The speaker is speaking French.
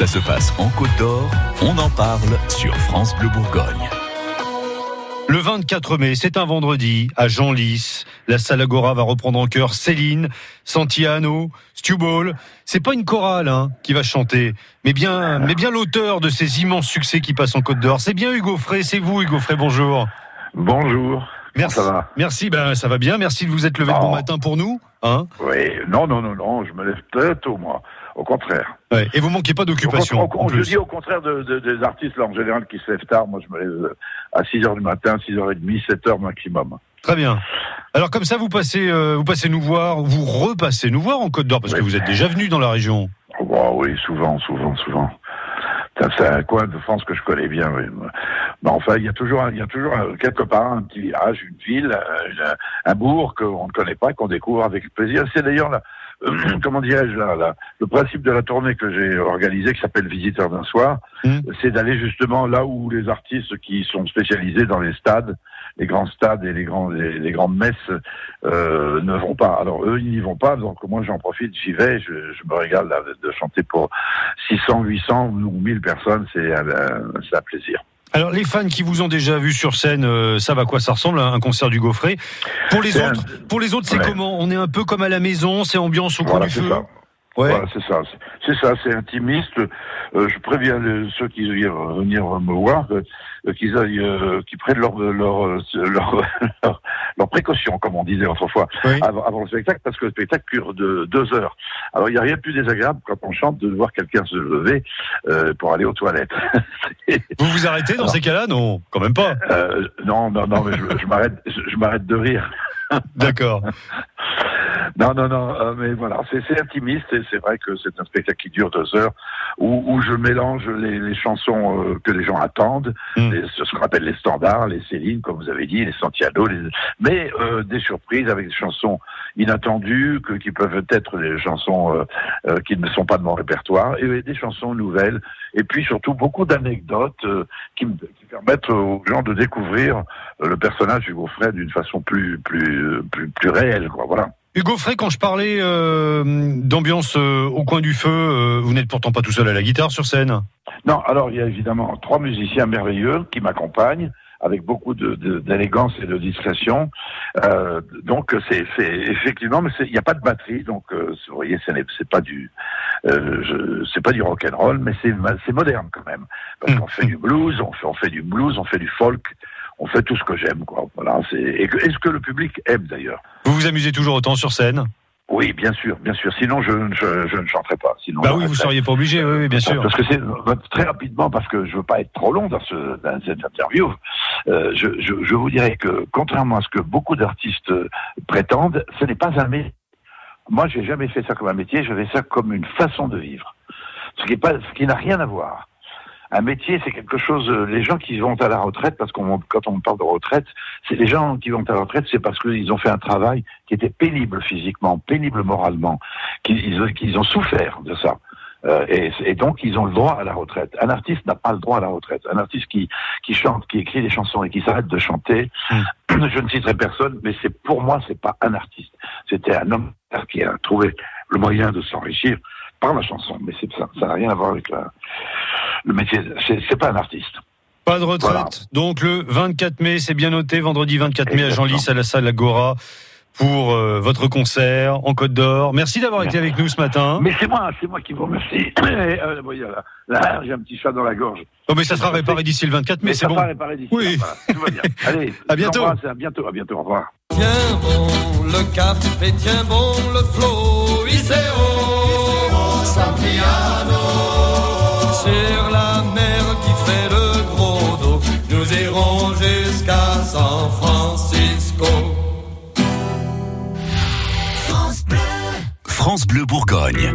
Ça se passe en Côte d'Or, on en parle sur France Bleu Bourgogne. Le 24 mai, c'est un vendredi, à Genlis. La salle Agora va reprendre en chœur Céline, Santiano, Stuball. C'est pas une chorale hein, qui va chanter, mais bien, mais bien l'auteur de ces immenses succès qui passent en Côte d'Or. C'est bien Hugo Frey, c'est vous Hugo Frey, bonjour. Bonjour. Merci. Ça va? Merci, ben ça va bien. Merci de vous être levé de bon Oh. matin pour nous. Hein Oui, non, non, non, non, je me lève très tôt, moi. Au contraire. Ouais. Et vous manquez pas d'occupation. je dis au contraire de, de- des artistes, là, en général, qui se lèvent tard. Moi, je me lève euh, à 6 heures du matin, 6 heures et demie, 7 heures maximum. Très bien. Alors comme ça, vous passez, euh, vous passez nous voir, vous repassez nous voir en Côte d'Or parce que vous êtes déjà venu dans la région. Oh, oui, souvent, souvent, souvent. C'est un coin de France que je connais bien. Oui. Mais enfin, il y a toujours, un- il y a toujours un- quelque part un petit village, une ville, euh, une- un bourg qu'on ne connaît pas, qu'on découvre avec plaisir. C'est d'ailleurs la, euh, comment dirais-je, la- le principe de la tournée que j'ai organisée, qui s'appelle Visiteur d'un soir, Mm. c'est d'aller justement là où les artistes qui sont spécialisés dans les stades, les grands stades et les, grands, les, les grandes messes euh, ne vont pas. Alors eux, ils n'y vont pas, donc moi j'en profite, j'y vais, je, je me régale là, de chanter pour 600, 800 ou 1000 personnes, c'est un, un plaisir. Alors les fans qui vous ont déjà vu sur scène, euh, savent à quoi ça ressemble un concert du Gaufret. Pour les un- autres, pour les autres, c'est Ouais. comment On est un peu comme à la maison, c'est ambiance au coin Voilà, du c'est feu. ça. Ouais. Voilà, c'est ça. C'est ça, c'est intimiste. Euh, je préviens les- ceux qui viennent venir me voir euh, qu'ils aillent, euh, qu'ils prennent leur, leur, leur, leur, leur précaution, comme on disait autrefois, Oui. avant, avant le spectacle, parce que le spectacle dure de deux heures. Alors, il n'y a rien de plus désagréable quand on chante de voir quelqu'un se lever euh, pour aller aux toilettes. Vous vous arrêtez dans Alors. ces cas-là? Non, quand même pas. Euh, non, non, non, mais je, je m'arrête, je, je m'arrête de rire. D'accord. Non, non, non, euh, mais voilà, c'est intimiste et c'est vrai que c'est un spectacle qui dure deux heures où, où je mélange les, les chansons euh, que les gens attendent, Mm. les- ce qu'on appelle les standards, les Céline, comme vous avez dit, les Santiago, les- mais euh, des surprises avec des chansons inattendues que, qui peuvent être des chansons euh, euh, qui ne sont pas de mon répertoire et des chansons nouvelles et puis surtout beaucoup d'anecdotes euh, qui, qui permettent aux gens de découvrir euh, le personnage Hugo Frey d'une façon plus plus plus plus réelle, quoi. Voilà. Hugo Frey, quand je parlais euh, d'ambiance euh, au coin du feu, euh, vous n'êtes pourtant pas tout seul à la guitare sur scène. Non, alors il y a évidemment trois musiciens merveilleux qui m'accompagnent avec beaucoup de- de- d'élégance et de discrétion. Donc c'est effectivement, mais il n'y a pas de batterie, donc vous voyez, ce n'est c'est pas du c'est pas du rock and roll, mais c'est moderne quand même parce qu'on fait du blues, on fait on fait du blues, on fait du folk, on fait tout ce que j'aime quoi. Voilà, c'est et, ce que le public aime d'ailleurs. Vous vous amusez toujours autant sur scène? Oui, bien sûr, bien sûr. Sinon je, je, je ne chanterai pas. Sinon Bah oui, vous seriez pas obligé, oui, oui, bien sûr. Parce que c'est très rapidement, parce que je veux pas être trop long dans, ce, dans cette interview. euh, je, je, je vous dirais que contrairement à ce que beaucoup d'artistes euh, prétendent, ce n'est pas un métier. Moi, j'ai jamais fait ça comme un métier. Je fais ça comme une façon de vivre, ce qui est pas, ce qui n'a rien à voir. Un métier, c'est quelque chose. euh, Les gens qui vont à la retraite, parce qu'on quand on parle de retraite, c'est les gens qui vont à la retraite, c'est parce qu'ils ont fait un travail qui était pénible physiquement, pénible moralement, qu'ils ont souffert de ça. Euh, et, et donc, ils ont le droit à la retraite. Un artiste n'a pas le droit à la retraite. Un artiste qui, qui chante, qui écrit des chansons et qui s'arrête de chanter, je ne citerai personne, mais c'est pour moi, c'est pas un artiste. C'était un homme qui a trouvé le moyen de s'enrichir par la chanson. Mais c'est ça, ça n'a rien à voir avec la- le métier. C'est pas un artiste. Pas de retraite. Voilà. Donc le 24 mai, c'est bien noté, vendredi 24 mai à Exactement. Genlis, à la salle Agora, pour euh, votre concert en Côte d'Or. Merci d'avoir été avec nous ce matin. Mais c'est moi, c'est moi qui vous remercie. euh, là, là, j'ai un petit chat dans la gorge. Oh, mais ça sera réparé d'ici le 24 mai, c'est ça bon. va réparer d'ici. Oui. là, voilà, tout va bien. Allez, À bientôt. À bientôt, à bientôt. Au revoir. Tiens bon le cap et tiens bon le flot, jusqu'à San Francisco. France Bleu Bourgogne.